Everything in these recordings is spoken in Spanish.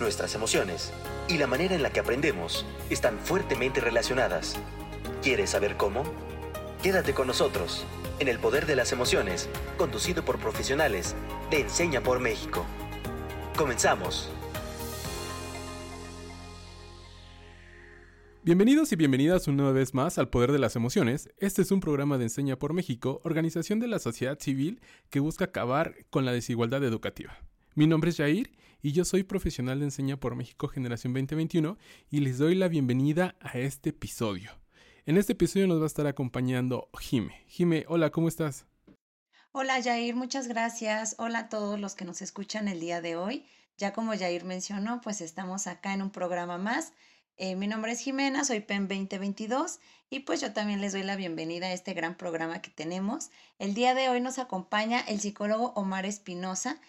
nuestras emociones y la manera en la que aprendemos están fuertemente relacionadas. ¿Quieres saber cómo? Quédate con nosotros en El Poder de las Emociones, conducido por profesionales de Enseña por México. Comenzamos. Bienvenidos y bienvenidas una vez más al Poder de las Emociones. Este es un programa de Enseña por México, organización de la sociedad civil que busca acabar con la desigualdad educativa. Mi nombre es Jair y yo soy profesional de Enseña por México Generación 2021 y les doy la bienvenida a este episodio. En este episodio nos va a estar acompañando Jime. Jime, hola, ¿cómo estás? Hola Jair, muchas gracias. Hola a todos los que nos escuchan el día de hoy. Ya como Jair mencionó, pues estamos acá en un programa más. Eh, mi nombre es Jimena, soy PEN 2022 y pues yo también les doy la bienvenida a este gran programa que tenemos. El día de hoy nos acompaña el psicólogo Omar Espinosa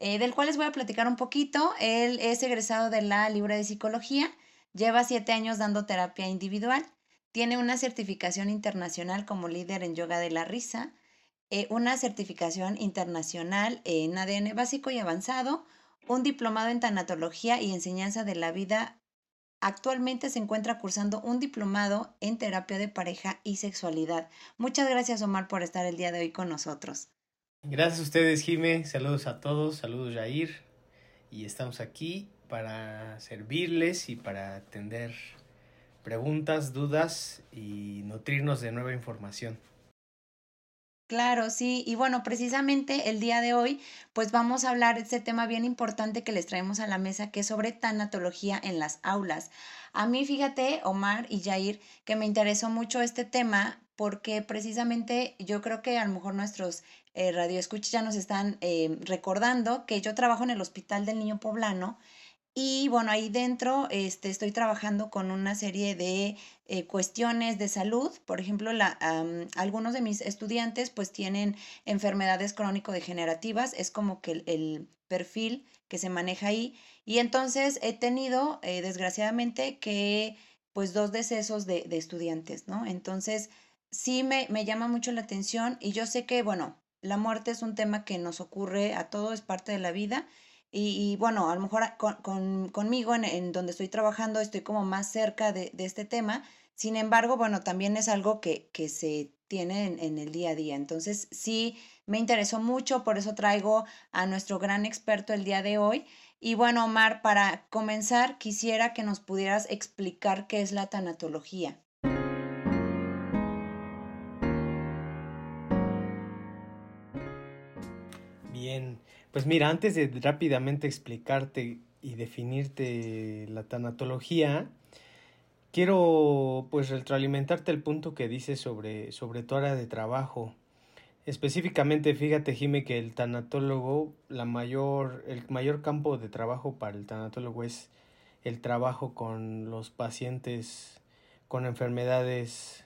eh, del cual les voy a platicar un poquito. Él es egresado de la Libre de Psicología, lleva siete años dando terapia individual, tiene una certificación internacional como líder en yoga de la risa, eh, una certificación internacional en ADN básico y avanzado, un diplomado en tanatología y enseñanza de la vida. Actualmente se encuentra cursando un diplomado en terapia de pareja y sexualidad. Muchas gracias Omar por estar el día de hoy con nosotros. Gracias a ustedes, Jime. Saludos a todos. Saludos, Jair. Y estamos aquí para servirles y para atender preguntas, dudas y nutrirnos de nueva información. Claro, sí, y bueno, precisamente el día de hoy, pues vamos a hablar de este tema bien importante que les traemos a la mesa, que es sobre tanatología en las aulas. A mí, fíjate, Omar y Jair, que me interesó mucho este tema porque precisamente yo creo que a lo mejor nuestros eh, radioescuchas ya nos están eh, recordando que yo trabajo en el Hospital del Niño Poblano y bueno, ahí dentro este, estoy trabajando con una serie de eh, cuestiones de salud. Por ejemplo, la, algunos de mis estudiantes pues tienen enfermedades crónico-degenerativas. Es como que el, perfil que se maneja ahí. Y entonces he tenido, eh, desgraciadamente, que pues dos decesos de, de estudiantes, ¿no? Entonces sí me, me llama mucho la atención y yo sé que, bueno, la muerte es un tema que nos ocurre a todos, es parte de la vida. Y, bueno, a lo mejor con, conmigo, en, donde estoy trabajando, estoy como más cerca de, este tema. Sin embargo, bueno, también es algo que, que se tiene en, en, el día a día. Entonces, sí, me interesó mucho, por eso traigo a nuestro gran experto el día de hoy. Y bueno, Omar, para comenzar, quisiera que nos pudieras explicar qué es la tanatología. Pues mira, antes de rápidamente explicarte y definirte la tanatología, quiero pues retroalimentarte el punto que dices sobre, sobre tu área de trabajo. Específicamente, fíjate, Jime, que el tanatólogo, la mayor, el mayor campo de trabajo para el tanatólogo es el trabajo con los pacientes con enfermedades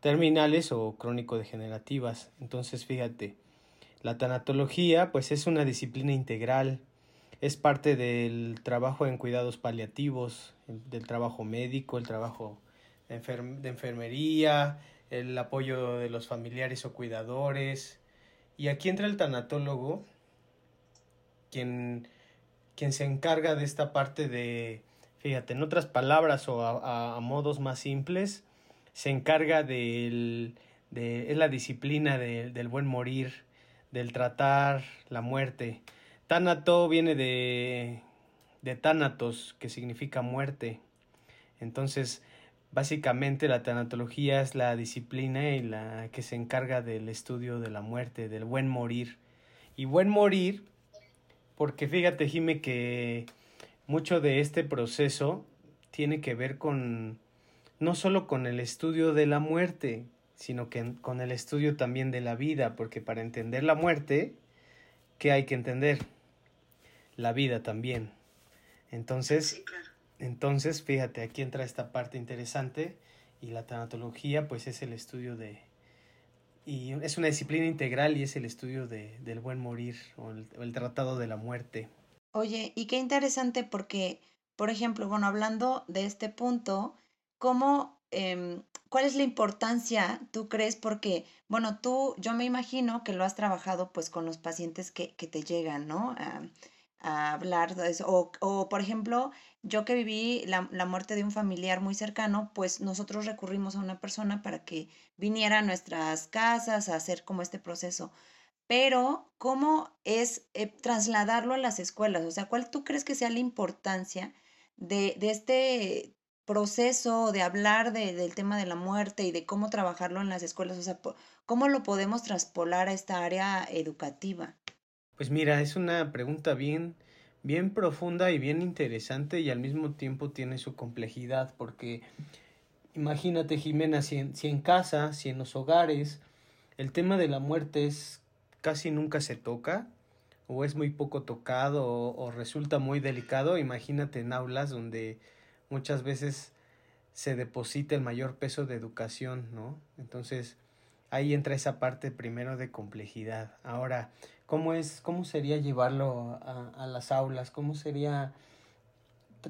terminales o crónico-degenerativas. Entonces, fíjate, la tanatología pues es una disciplina integral, es parte del trabajo en cuidados paliativos, del trabajo médico, el trabajo de, enfermería, el apoyo de los familiares o cuidadores. Y aquí entra el tanatólogo, quien, quien se encarga de esta parte de, fíjate, en otras palabras o a, modos más simples, se encarga de, es la disciplina del buen morir, del tratar la muerte. Tánato viene de, de tánatos, que significa muerte. Entonces, básicamente la tanatología es la disciplina y la que se encarga del estudio de la muerte, del buen morir. Y buen morir, porque fíjate, Jime, que mucho de este proceso tiene que ver con no solo con el estudio de la muerte, sino que con el estudio también de la vida, porque para entender la muerte, ¿qué hay que entender? La vida también. Entonces, entonces, fíjate, aquí entra esta parte interesante y la tanatología pues es el estudio de, y es una disciplina integral y es el estudio de, del buen morir o el, el, tratado de la muerte. Oye, y qué interesante porque, por ejemplo, bueno, hablando de este punto, ¿cómo eh, ¿Cuál es la importancia, tú crees? Porque, bueno, tú, yo me imagino que lo has trabajado pues con los pacientes que, que te llegan, ¿no? A, a hablar de eso. O, o, por ejemplo, yo que viví la, la, muerte de un familiar muy cercano, pues nosotros recurrimos a una persona para que viniera a nuestras casas a hacer como este proceso. Pero, ¿cómo es eh, trasladarlo a las escuelas? O sea, ¿cuál tú crees que sea la importancia de, de este proceso de hablar de, del tema de la muerte y de cómo trabajarlo en las escuelas? O sea, ¿cómo lo podemos traspolar a esta área educativa? Pues mira, es una pregunta bien, bien profunda y bien interesante y al mismo tiempo tiene su complejidad porque imagínate Jimena, si en, si en casa, si en los hogares, el tema de la muerte es casi nunca se toca o es muy poco tocado o, o resulta muy delicado, imagínate en aulas donde muchas veces se deposita el mayor peso de educación, ¿no? Entonces, ahí entra esa parte primero de complejidad. Ahora, ¿cómo es, cómo sería llevarlo a, a las aulas? ¿Cómo sería,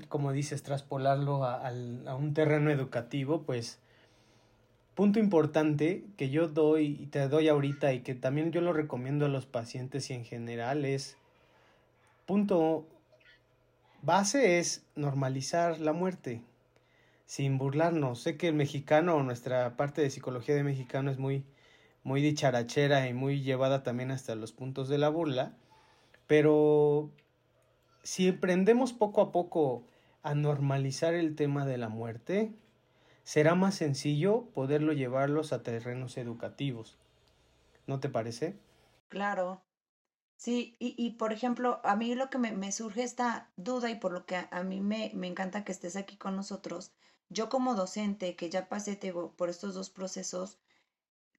como dices, traspolarlo a, a, un terreno educativo? Pues, punto importante que yo doy y te doy ahorita y que también yo lo recomiendo a los pacientes y en general es, punto base es normalizar la muerte sin burlarnos. Sé que el mexicano nuestra parte de psicología de mexicano es muy muy dicharachera y muy llevada también hasta los puntos de la burla, pero si aprendemos poco a poco a normalizar el tema de la muerte, será más sencillo poderlo llevarlos a terrenos educativos. ¿No te parece? Claro. Sí, y, y por ejemplo, a mí lo que me, me surge esta duda y por lo que a, a mí me, me, encanta que estés aquí con nosotros, yo como docente que ya pasé por estos dos procesos,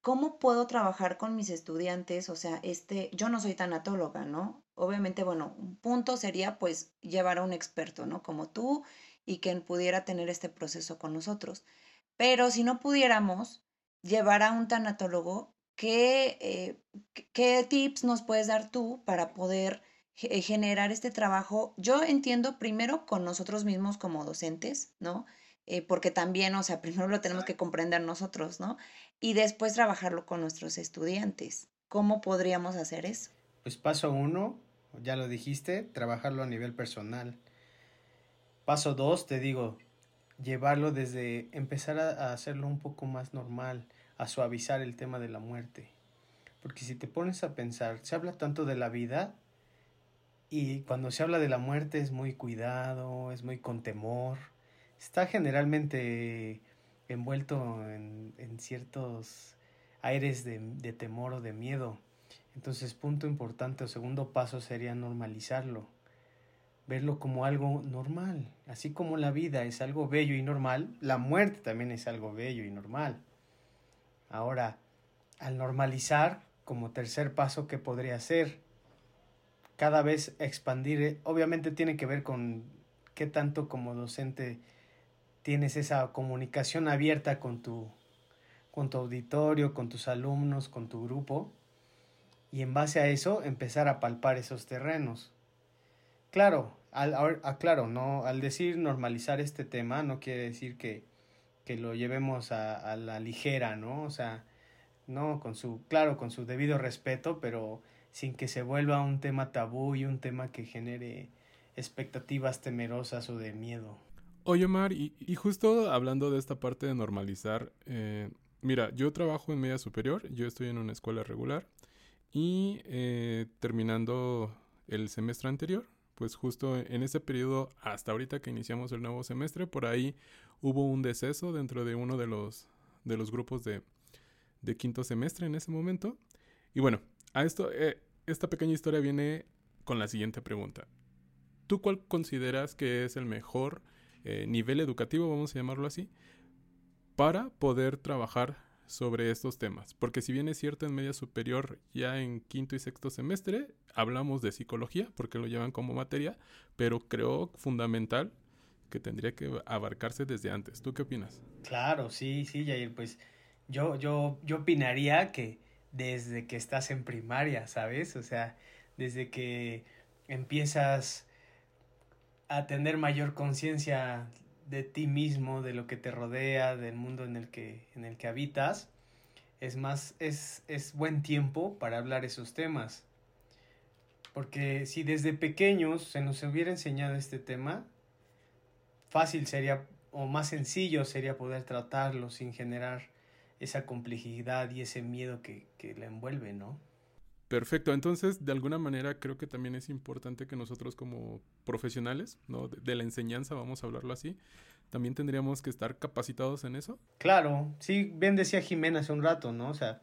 ¿cómo puedo trabajar con mis estudiantes? O sea, este, yo no soy tanatóloga, ¿no? Obviamente, bueno, un punto sería pues llevar a un experto, ¿no? Como tú y quien pudiera tener este proceso con nosotros. Pero si no pudiéramos llevar a un tanatólogo, ¿qué, eh, qué tips nos puedes dar tú para poder eh, generar este trabajo? Yo entiendo primero con nosotros mismos como docentes, ¿no? Eh, porque también, o sea, primero lo tenemos que comprender nosotros, ¿no? Y después trabajarlo con nuestros estudiantes. ¿Cómo podríamos hacer eso? Pues paso uno, ya lo dijiste, trabajarlo a nivel personal. Paso dos, te digo, llevarlo desde empezar a, hacerlo un poco más normal, a suavizar el tema de la muerte. Porque si te pones a pensar, se habla tanto de la vida y cuando se habla de la muerte es muy cuidado, es muy con temor está generalmente envuelto en, en ciertos aires de, de, temor o de miedo. Entonces, punto importante o segundo paso sería normalizarlo, verlo como algo normal. Así como la vida es algo bello y normal, la muerte también es algo bello y normal. Ahora, al normalizar, como tercer paso, ¿qué podría ser? Cada vez expandir, eh, obviamente tiene que ver con qué tanto como docente tienes esa comunicación abierta con tu, con tu auditorio, con tus alumnos, con tu grupo, y en base a eso empezar a palpar esos terrenos. Claro, al, a, claro, no, al decir normalizar este tema no quiere decir que, que lo llevemos a, la ligera, ¿no? O sea, no, con su, claro, con su debido respeto, pero sin que se vuelva un tema tabú y un tema que genere expectativas temerosas o de miedo. Oye, Omar, y, y, justo hablando de esta parte de normalizar, eh, mira, yo trabajo en media superior, yo estoy en una escuela regular y eh, terminando el semestre anterior, pues justo en ese periodo, hasta ahorita que iniciamos el nuevo semestre, por ahí hubo un deceso dentro de uno de los, de los grupos de, de quinto semestre en ese momento. Y bueno, a esto, eh, esta pequeña historia viene con la siguiente pregunta. ¿Tú cuál consideras que es el mejor eh, nivel educativo, vamos a llamarlo así, para poder trabajar sobre estos temas. Porque si bien es cierto en media superior, ya en quinto y sexto semestre, hablamos de psicología, porque lo llevan como materia, pero creo fundamental que tendría que abarcarse desde antes. ¿Tú qué opinas? Claro, sí, sí, Jair, pues yo, yo, yo opinaría que desde que estás en primaria, ¿sabes? O sea, desde que empiezas a tener mayor conciencia de ti mismo, de lo que te rodea, del mundo en el que, en el que habitas, es más, es, es buen tiempo para hablar esos temas. Porque si desde pequeños se nos hubiera enseñado este tema, fácil sería o más sencillo sería poder tratarlo sin generar esa complejidad y ese miedo que, que la envuelve, ¿no? Perfecto, entonces de alguna manera creo que también es importante que nosotros como profesionales, ¿no? De, la enseñanza, vamos a hablarlo así, también tendríamos que estar capacitados en eso. Claro, sí, bien decía Jimena hace un rato, ¿no? O sea,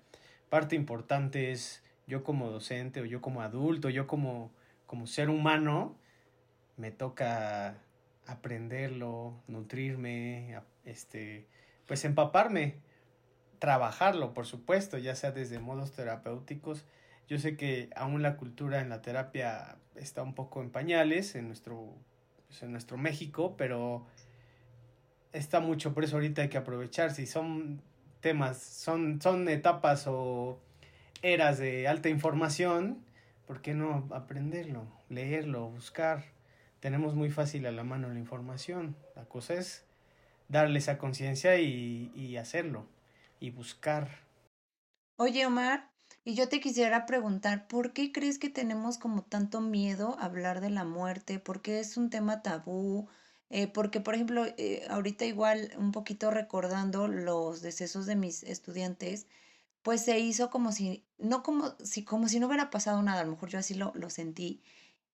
parte importante es yo como docente o yo como adulto, yo como, como ser humano, me toca aprenderlo, nutrirme, este, pues empaparme, trabajarlo, por supuesto, ya sea desde modos terapéuticos. Yo sé que aún la cultura en la terapia está un poco en pañales en nuestro, pues, en nuestro México, pero está mucho, por eso ahorita hay que aprovechar. Si son temas, son, son etapas o eras de alta información, ¿por qué no aprenderlo, leerlo, buscar? tenemos muy fácil a la mano la información. La cosa es darle esa conciencia y, hacerlo y buscar. Oye, Omar, y yo te quisiera preguntar, ¿por qué crees que tenemos como tanto miedo a hablar de la muerte? ¿Por qué es un tema tabú? Eh, porque, por ejemplo, eh, ahorita igual un poquito recordando los decesos de mis estudiantes, pues se hizo como si, no como si, como si no hubiera pasado nada, a lo mejor yo así lo, lo sentí,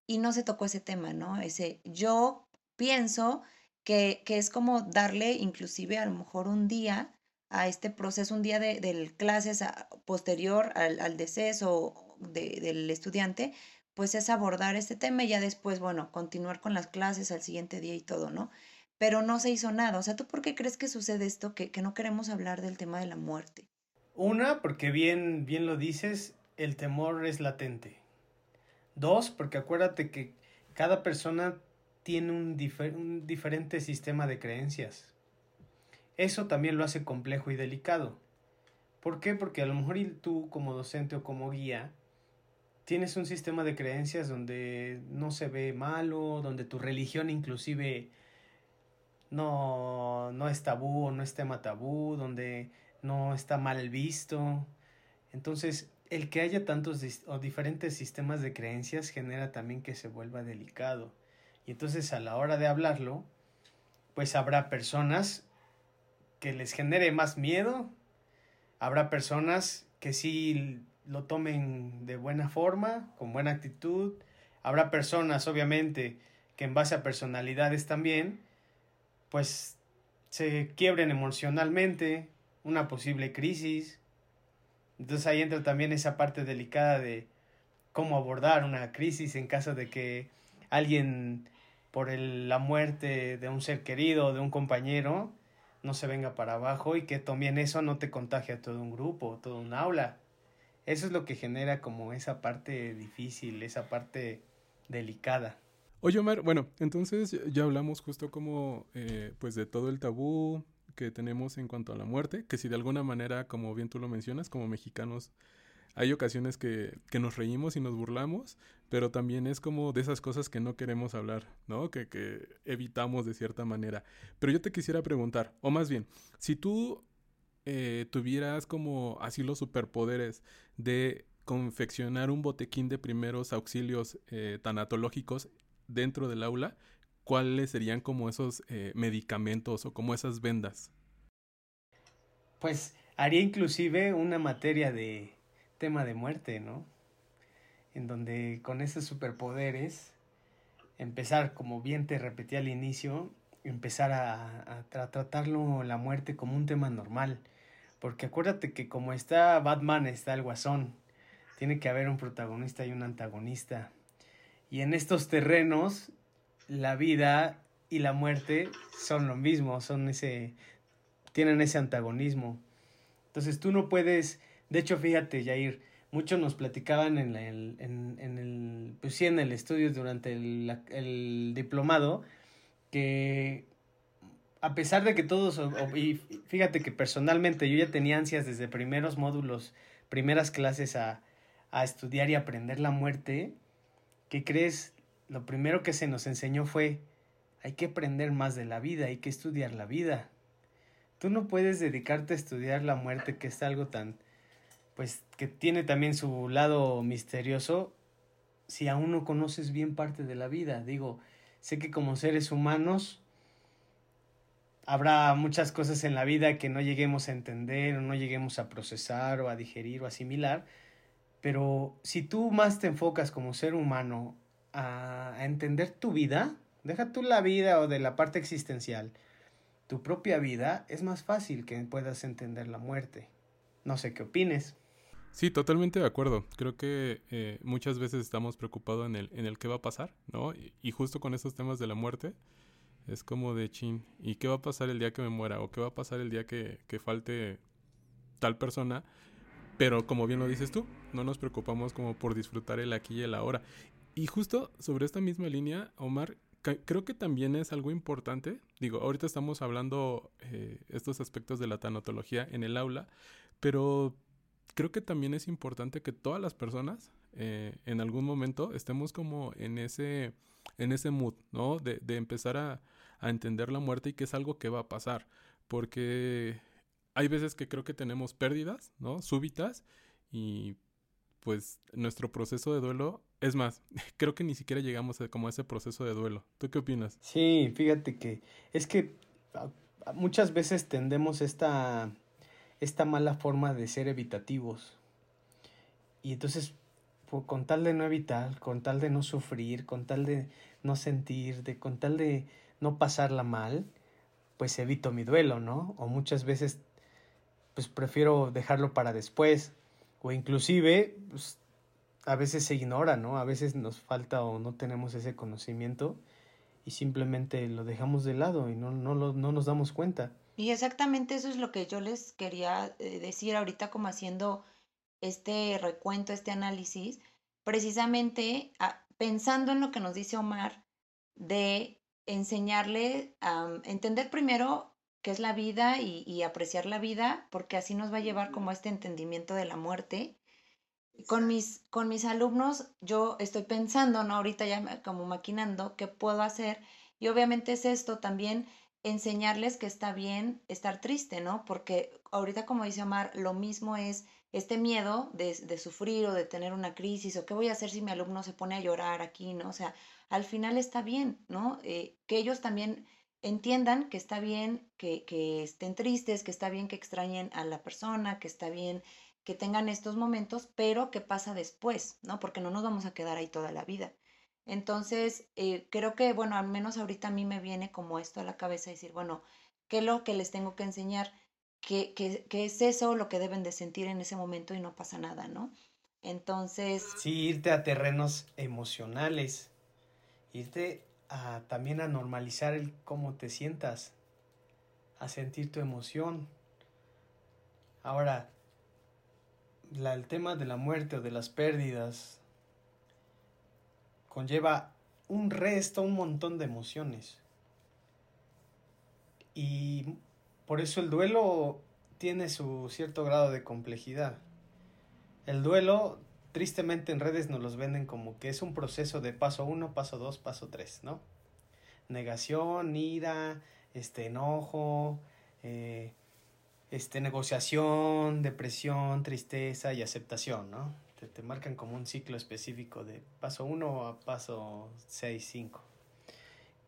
y no se tocó ese tema, ¿no? Ese, yo pienso que, que es como darle inclusive a lo mejor un día a este proceso, un día de, clases posterior al, al deceso de, del estudiante, pues es abordar este tema y ya después, bueno, continuar con las clases al siguiente día y todo, ¿no? Pero no se hizo nada. O sea, ¿tú por qué crees que sucede esto, que, que no queremos hablar del tema de la muerte? Una, porque bien, bien lo dices, el temor es latente. Dos, porque acuérdate que cada persona tiene un, un diferente sistema de creencias. Eso también lo hace complejo y delicado. ¿Por qué? Porque a lo mejor tú como docente o como guía tienes un sistema de creencias donde no se ve malo, donde tu religión inclusive no, no es tabú o no es tema tabú, donde no está mal visto. Entonces, el que haya tantos o diferentes sistemas de creencias genera también que se vuelva delicado. Y entonces a la hora de hablarlo, pues habrá personas que les genere más miedo, habrá personas que sí lo tomen de buena forma, con buena actitud, habrá personas obviamente que en base a personalidades también, pues se quiebren emocionalmente, una posible crisis, entonces ahí entra también esa parte delicada de cómo abordar una crisis en caso de que alguien por la muerte de un ser querido de un compañero no se venga para abajo y que también eso no te contagie a todo un grupo, todo un aula. Eso es lo que genera como esa parte difícil, esa parte delicada. Oye Omar, bueno, entonces ya hablamos justo como eh, pues de todo el tabú, que tenemos en cuanto a la muerte, que si de alguna manera, como bien tú lo mencionas, como mexicanos, hay ocasiones que, que, nos reímos y nos burlamos, pero también es como de esas cosas que no queremos hablar, ¿no? Que, que evitamos de cierta manera. Pero yo te quisiera preguntar, o más bien, si tú eh, tuvieras como así los superpoderes de confeccionar un botequín de primeros auxilios eh, tanatológicos dentro del aula, ¿cuáles serían como esos eh, medicamentos o como esas vendas? Pues haría inclusive una materia de tema de muerte, ¿no? En donde con esos superpoderes, empezar, como bien te repetí al inicio, empezar a, a tratarlo la muerte como un tema normal. Porque acuérdate que como está Batman, está el guasón. Tiene que haber un protagonista y un antagonista. Y en estos terrenos la vida y la muerte son lo mismo, son ese, tienen ese antagonismo. Entonces tú no puedes, de hecho fíjate Jair, muchos nos platicaban en, el, en, en el, pues sí, en el estudio durante el, el diplomado, que a pesar de que todos, y fíjate que personalmente yo ya tenía ansias desde primeros módulos, primeras clases a, a estudiar y aprender la muerte, ¿qué crees? lo primero que se nos enseñó fue, hay que aprender más de la vida, hay que estudiar la vida. Tú no puedes dedicarte a estudiar la muerte, que es algo tan, pues, que tiene también su lado misterioso, si aún no conoces bien parte de la vida. Digo, sé que como seres humanos habrá muchas cosas en la vida que no lleguemos a entender o no lleguemos a procesar o a digerir o asimilar, pero si tú más te enfocas como ser humano a, a entender tu vida, deja tú la vida o de la parte existencial, tu propia vida, es más fácil que puedas entender la muerte. No sé qué opines. Sí, totalmente de acuerdo. Creo que eh, muchas veces estamos preocupados en el, en el qué va a pasar, ¿no? Y, justo con esos temas de la muerte, es como de chin, ¿y qué va a pasar el día que me muera? ¿O qué va a pasar el día que, que falte tal persona? Pero como bien lo dices tú, no nos preocupamos como por disfrutar el aquí y el ahora. Y justo sobre esta misma línea, Omar, creo que también es algo importante. Digo, ahorita estamos hablando eh, estos aspectos de la tanatología en el aula, pero creo que también es importante que todas las personas eh, en algún momento estemos como en ese, en ese mood, ¿no? De, empezar a, entender la muerte y que es algo que va a pasar. Porque hay veces que creo que tenemos pérdidas, ¿no? Súbitas y pues nuestro proceso de duelo, es más, creo que ni siquiera llegamos como a ese proceso de duelo. ¿Tú qué opinas? Sí, fíjate que es que muchas veces tendemos esta esta mala forma de ser evitativos. Y entonces, con tal de no evitar, con tal de no sufrir, con tal de no sentir, de, con tal de no pasarla mal, pues evito mi duelo, ¿no? O muchas veces, pues prefiero dejarlo para después. O inclusive, pues, a veces se ignora, ¿no? A veces nos falta o no tenemos ese conocimiento y simplemente lo dejamos de lado y no, no, no nos damos cuenta. Y exactamente eso es lo que yo les quería eh, decir ahorita como haciendo este recuento, este análisis, precisamente ah, pensando en lo que nos dice Omar de enseñarle a entender primero qué es la vida y, apreciar la vida, porque así nos va a llevar como este entendimiento de la muerte. Con mis, con mis alumnos yo estoy pensando, ¿no? Ahorita ya como maquinando qué puedo hacer y obviamente es esto también enseñarles que está bien estar triste, ¿no? Porque ahorita, como dice Omar, lo mismo es este miedo de, de, sufrir o de tener una crisis o qué voy a hacer si mi alumno se pone a llorar aquí, ¿no? O sea, al final está bien, ¿no? Eh, que ellos también entiendan que está bien que, que estén tristes, que está bien que extrañen a la persona, que está bien que tengan estos momentos, pero que pasa después, ¿no? Porque no nos vamos a quedar ahí toda la vida. Entonces, eh, creo que, bueno, al menos ahorita a mí me viene como esto a la cabeza, decir, bueno, ¿qué es lo que les tengo que enseñar? ¿Qué, qué, qué es eso lo que deben de sentir en ese momento y no pasa nada, ¿no? Entonces... Sí, irte a terrenos emocionales, irte a, también a normalizar el cómo te sientas, a sentir tu emoción. Ahora, la, el tema de la muerte o de las pérdidas, conlleva un resto, un montón de emociones. Y por eso el duelo tiene su cierto grado de complejidad. El duelo, tristemente en redes nos los venden como que es un proceso de paso uno, paso dos, paso tres, ¿no? Negación, ira, este enojo, eh, este negociación, depresión, tristeza y aceptación, ¿no? Te, marcan como un ciclo específico de paso 1 a paso 6, 5.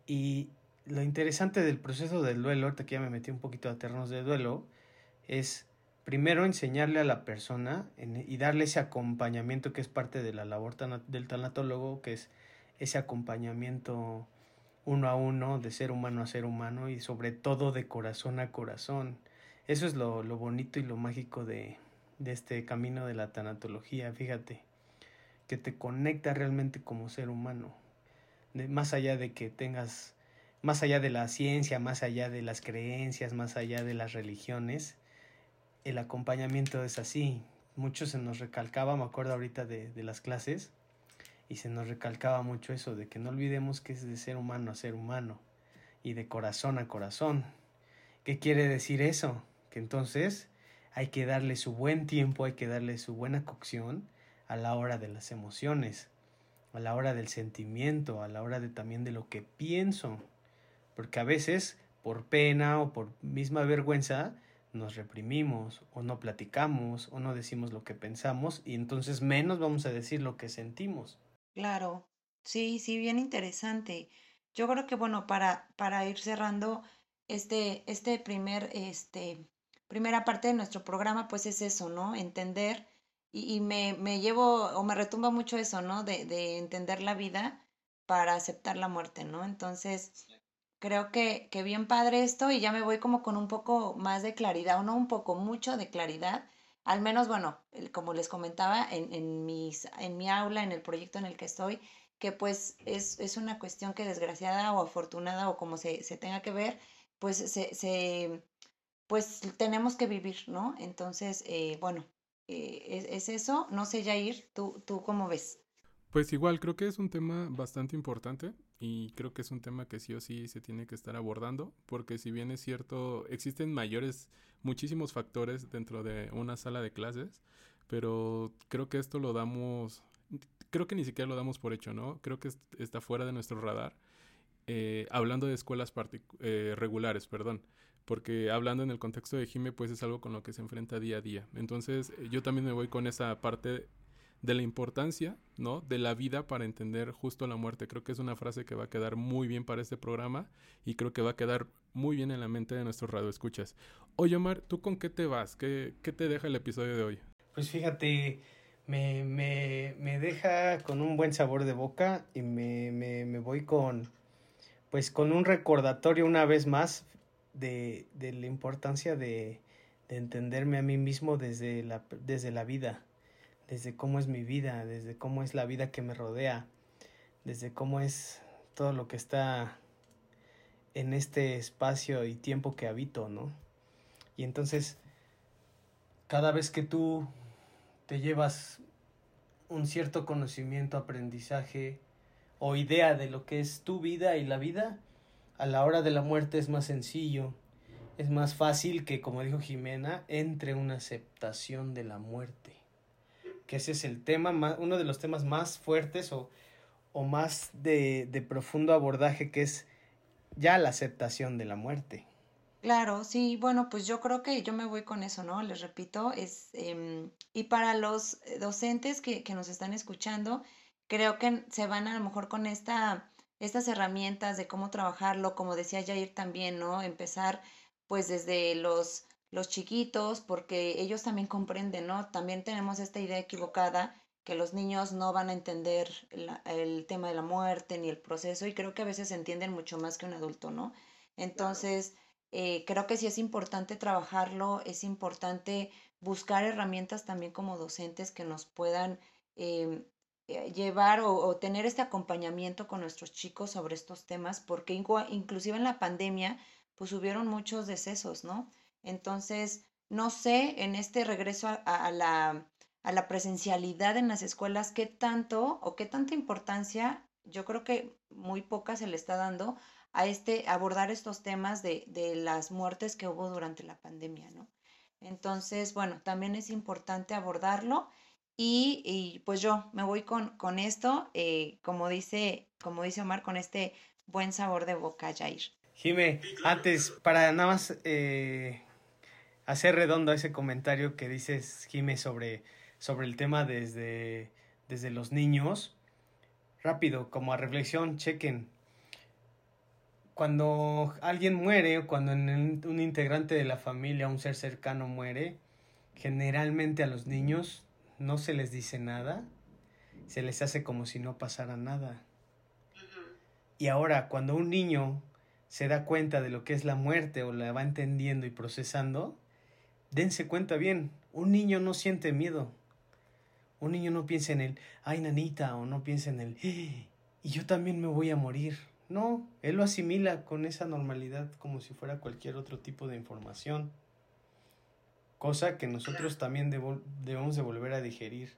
Y lo interesante del proceso del duelo, ahorita que ya me metí un poquito a terrenos de duelo, es primero enseñarle a la persona y darle ese acompañamiento que es parte de la labor del tanatólogo, que es ese acompañamiento uno a uno, de ser humano a ser humano y sobre todo de corazón a corazón. Eso es lo, lo bonito y lo mágico de, de este camino de la tanatología, fíjate, que te conecta realmente como ser humano, de, más allá de que tengas, más allá de la ciencia, más allá de las creencias, más allá de las religiones, el acompañamiento es así. Mucho se nos recalcaba, me acuerdo ahorita de, de las clases, y se nos recalcaba mucho eso, de que no olvidemos que es de ser humano a ser humano, y de corazón a corazón. ¿Qué quiere decir eso? Que entonces hay que darle su buen tiempo, hay que darle su buena cocción a la hora de las emociones, a la hora del sentimiento, a la hora de también de lo que pienso, porque a veces por pena o por misma vergüenza nos reprimimos o no platicamos o no decimos lo que pensamos y entonces menos vamos a decir lo que sentimos. Claro, sí, sí, bien interesante. Yo creo que, bueno, para, para ir cerrando este, este primer, este, primera parte de nuestro programa, pues es eso, ¿no? Entender, y, y me, me llevo, o me retumba mucho eso, ¿no? De, de entender la vida para aceptar la muerte, ¿no? Entonces, creo que, que bien padre esto, y ya me voy como con un poco más de claridad, o no un poco, mucho de claridad al menos, bueno, como les comentaba, en, en, mis, en mi aula, en el proyecto en el que estoy, que pues es, es una cuestión que desgraciada o afortunada o como se, se tenga que ver, pues se, se, pues tenemos que vivir, ¿no? Entonces, eh, bueno, eh, es, es, eso. No sé, Jair, ¿tú, ¿tú cómo ves? Pues igual, creo que es un tema bastante importante y creo que es un tema que sí o sí se tiene que estar abordando, porque si bien es cierto, existen mayores, muchísimos factores dentro de una sala de clases, pero creo que esto lo damos, creo que ni siquiera lo damos por hecho, ¿no? Creo que está fuera de nuestro radar, eh, hablando de escuelas eh, regulares, perdón, porque hablando en el contexto de Jime, pues es algo con lo que se enfrenta día a día. Entonces, yo también me voy con esa parte de la importancia, ¿no? De la vida para entender justo la muerte. Creo que es una frase que va a quedar muy bien para este programa y creo que va a quedar muy bien en la mente de nuestros radioescuchas. Oye, Omar, ¿tú con qué te vas? ¿Qué, te deja el episodio de hoy? Pues fíjate, me, me, me deja con un buen sabor de boca y me, me, me voy con, pues con un recordatorio una vez más de, de la importancia de, de entenderme a mí mismo desde la, desde la vida desde cómo es mi vida, desde cómo es la vida que me rodea, desde cómo es todo lo que está en este espacio y tiempo que habito, ¿no? Y entonces, cada vez que tú te llevas un cierto conocimiento, aprendizaje o idea de lo que es tu vida y la vida, a la hora de la muerte es más sencillo, es más fácil que, como dijo Jimena, entre una aceptación de la muerte que ese es el tema, más, uno de los temas más fuertes o, o más de, de, profundo abordaje, que es ya la aceptación de la muerte. Claro, sí, bueno, pues yo creo que yo me voy con eso, ¿no? Les repito, es, eh, y para los docentes que, que nos están escuchando, creo que se van a lo mejor con esta, estas herramientas de cómo trabajarlo, como decía Jair también, ¿no? Empezar pues desde los los chiquitos, porque ellos también comprenden, ¿no? También tenemos esta idea equivocada que los niños no van a entender la, el tema de la muerte ni el proceso y creo que a veces entienden mucho más que un adulto, ¿no? Entonces, eh, creo que sí es importante trabajarlo, es importante buscar herramientas también como docentes que nos puedan eh, llevar o, o, tener este acompañamiento con nuestros chicos sobre estos temas, porque inclusive en la pandemia, pues hubieron muchos decesos, ¿no? Entonces, no sé, en este regreso a, a, la, a la presencialidad en las escuelas, qué tanto o qué tanta importancia, yo creo que muy poca se le está dando a este abordar estos temas de, de las muertes que hubo durante la pandemia, ¿no? Entonces, bueno, también es importante abordarlo y, pues yo me voy con, con esto, eh, como, dice, como dice Omar, con este buen sabor de boca, Jair. Jime, antes, para nada más eh, hacer redondo ese comentario que dices, Jime, sobre, sobre el tema desde, desde los niños. Rápido, como a reflexión, chequen. Cuando alguien muere o cuando un integrante de la familia, un ser cercano muere, generalmente a los niños no se les dice nada, se les hace como si no pasara nada. Y ahora, cuando un niño se da cuenta de lo que es la muerte o la va entendiendo y procesando, dense cuenta bien, un niño no siente miedo. Un niño no piensa en el, ay nanita, o no piensa en el, y yo también me voy a morir. No, él lo asimila con esa normalidad como si fuera cualquier otro tipo de información. Cosa que nosotros también debemos de volver a digerir.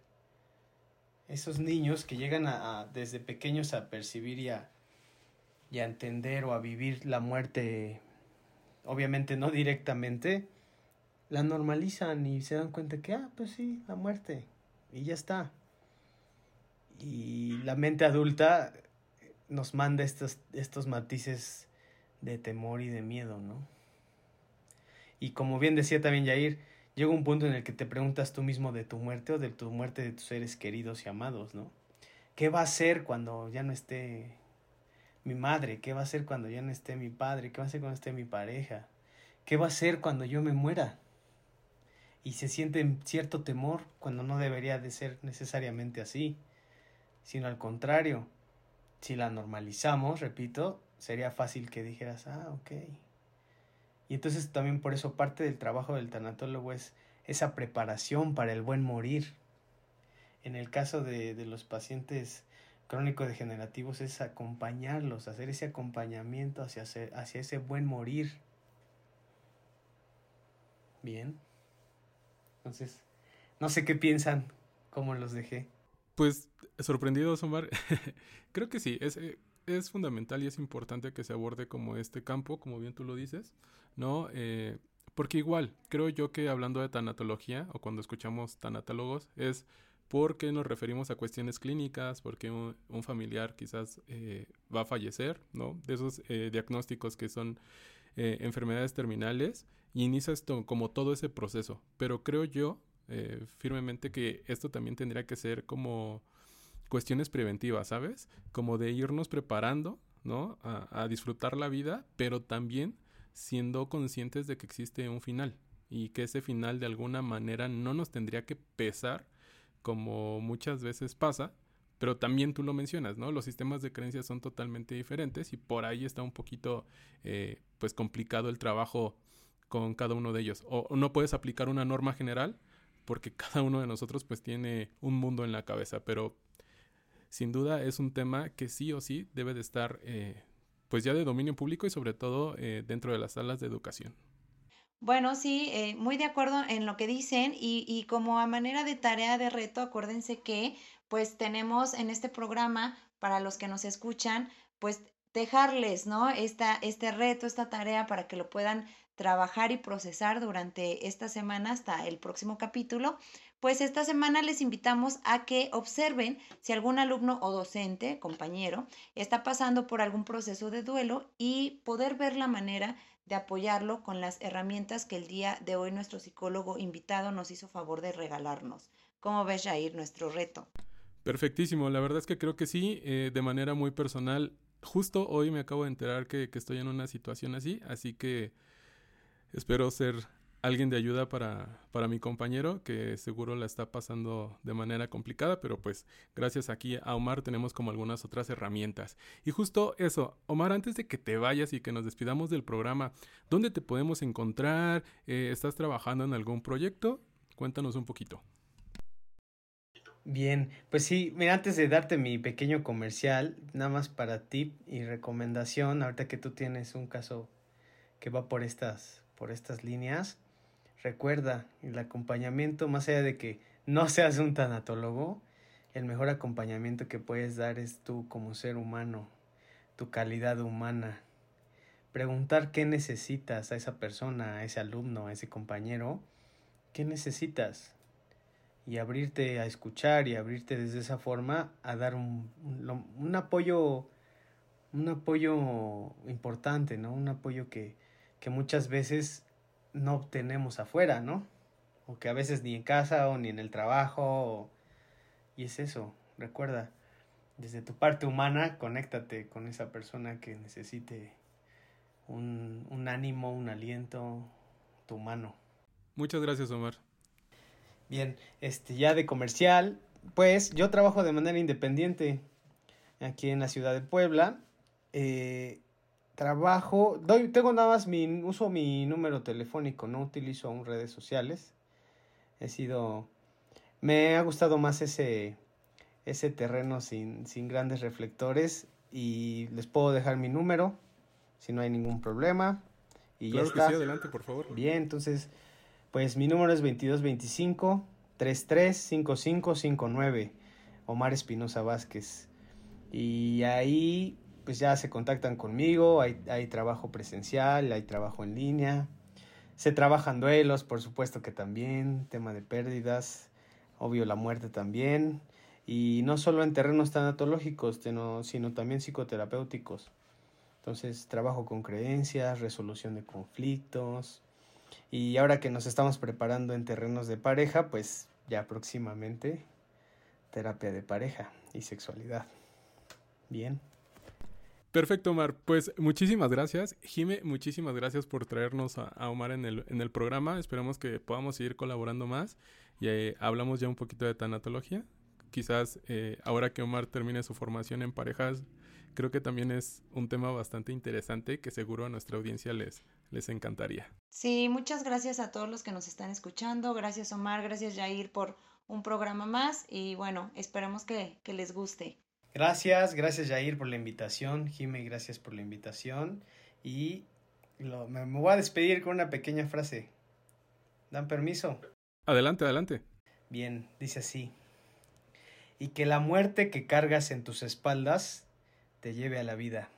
Esos niños que llegan a, a, desde pequeños a percibir y a, y a entender o a vivir la muerte, obviamente no directamente, la normalizan y se dan cuenta que, ah, pues sí, la muerte, y ya está. Y la mente adulta nos manda estos, estos matices de temor y de miedo, ¿no? Y como bien decía también Yair, llega un punto en el que te preguntas tú mismo de tu muerte o de tu muerte de tus seres queridos y amados, ¿no? ¿qué va a ser cuando ya no esté mi madre? ¿Qué va a ser cuando ya no esté mi padre? ¿Qué va a ser cuando esté mi pareja? ¿Qué va a ser cuando yo me muera? Y se siente cierto temor cuando no debería de ser necesariamente así, sino al contrario. Si la normalizamos, repito, sería fácil que dijeras, ah, ok. Y entonces también por eso parte del trabajo del tanatólogo es esa preparación para el buen morir. En el caso de, de los pacientes crónico-degenerativos es acompañarlos, hacer ese acompañamiento hacia, hacia ese buen morir. Bien. Entonces, no sé qué piensan, cómo los dejé. Pues sorprendido, Omar. Creo que sí, es, eh, es fundamental y es importante que se aborde como este campo, como bien tú lo dices, ¿no? Eh, porque igual, creo yo que hablando de tanatología o cuando escuchamos tanatólogos es porque nos referimos a cuestiones clínicas, porque un, familiar quizás eh, va a fallecer, ¿no? De esos diagnósticos que son enfermedades terminales y inicia esto como todo ese proceso. Pero creo yo eh, firmemente que esto también tendría que ser como cuestiones preventivas, ¿sabes? Como de irnos preparando, ¿no? A, disfrutar la vida, pero también siendo conscientes de que existe un final y que ese final de alguna manera no nos tendría que pesar como muchas veces pasa, pero también tú lo mencionas, ¿no? Los sistemas de creencias son totalmente diferentes y por ahí está un poquito, eh, pues, complicado el trabajo con cada uno de ellos. O, no puedes aplicar una norma general porque cada uno de nosotros pues tiene un mundo en la cabeza, pero sin duda es un tema que sí o sí debe de estar eh, pues ya de dominio público y sobre todo eh, dentro de las salas de educación. Bueno, sí, eh, muy de acuerdo en lo que dicen y, y como a manera de tarea de reto, acuérdense que pues tenemos en este programa, para los que nos escuchan, pues dejarles, ¿no? Esta, este reto, esta tarea para que lo puedan trabajar y procesar durante esta semana hasta el próximo capítulo, pues esta semana les invitamos a que observen si algún alumno o docente, compañero, está pasando por algún proceso de duelo y poder ver la manera de apoyarlo con las herramientas que el día de hoy nuestro psicólogo invitado nos hizo favor de regalarnos. ¿Cómo ves, Jair, nuestro reto? Perfectísimo, la verdad es que creo que sí, eh, de manera muy personal. Justo hoy me acabo de enterar que, que estoy en una situación así, así que espero ser alguien de ayuda para, para mi compañero que seguro la está pasando de manera complicada, pero pues gracias aquí a Omar tenemos como algunas otras herramientas. Y justo eso, Omar, antes de que te vayas y que nos despidamos del programa, ¿dónde te podemos encontrar? Eh, ¿Estás trabajando en algún proyecto? Cuéntanos un poquito. Bien, pues sí, mira, antes de darte mi pequeño comercial, nada más para tip y recomendación, ahorita que tú tienes un caso que va por estas por estas líneas, recuerda, el acompañamiento, más allá de que no seas un tanatólogo, el mejor acompañamiento que puedes dar es tú como ser humano, tu calidad humana. Preguntar qué necesitas a esa persona, a ese alumno, a ese compañero, qué necesitas. Y abrirte a escuchar y abrirte desde esa forma a dar un, un, apoyo, un apoyo importante, ¿no? Un apoyo que, que muchas veces no obtenemos afuera, ¿no? O que a veces ni en casa o ni en el trabajo. Y es eso, recuerda, desde tu parte humana, conéctate con esa persona que necesite un, un ánimo, un aliento, tu mano. Muchas gracias, Omar. Bien, este ya de comercial, pues yo trabajo de manera independiente aquí en la ciudad de Puebla. Eh, trabajo, doy, tengo nada más mi, uso mi número telefónico, no utilizo aún redes sociales. He sido, me ha gustado más ese, ese terreno sin, sin grandes reflectores y les puedo dejar mi número si no hay ningún problema. Y claro que sí, adelante, por favor. Bien, entonces, pues mi número es 2225 335559 Omar Espinosa Vázquez. Y ahí pues ya se contactan conmigo, hay, hay trabajo presencial, hay trabajo en línea, se trabajan duelos, por supuesto que también, tema de pérdidas, obvio la muerte también, y no solo en terrenos tanatológicos, sino, sino también psicoterapéuticos. Entonces trabajo con creencias, resolución de conflictos, y ahora que nos estamos preparando en terrenos de pareja, pues ya próximamente terapia de pareja. y sexualidad. Bien. Perfecto, Omar. Pues muchísimas gracias. Jime, muchísimas gracias por traernos a, Omar en el, en el programa. Esperamos que podamos seguir colaborando más. Y eh, hablamos ya un poquito de tanatología. Quizás eh, ahora que Omar termine su formación en parejas, creo que también es un tema bastante interesante que seguro a nuestra audiencia les, les encantaría. Sí, muchas gracias a todos los que nos están escuchando. Gracias Omar, gracias Jair por un programa más y bueno, esperamos que, que les guste. Gracias, gracias Jair por la invitación, Jime, gracias por la invitación y me, voy a despedir con una pequeña frase. ¿Dan permiso? Adelante, adelante. Bien, dice así. Y que la muerte que cargas en tus espaldas te lleve a la vida.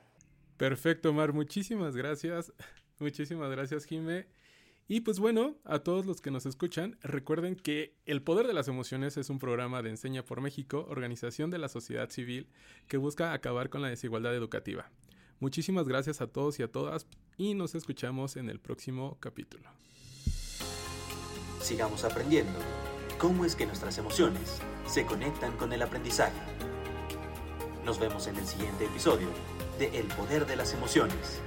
Perfecto, Mar, muchísimas gracias. Muchísimas gracias, Jime. Y pues bueno, a todos los que nos escuchan, recuerden que El Poder de las Emociones es un programa de Enseña por México, organización de la sociedad civil que busca acabar con la desigualdad educativa. Muchísimas gracias a todos y a todas y nos escuchamos en el próximo capítulo. Sigamos aprendiendo cómo es que nuestras emociones se conectan con el aprendizaje. Nos vemos en el siguiente episodio de El Poder de las Emociones.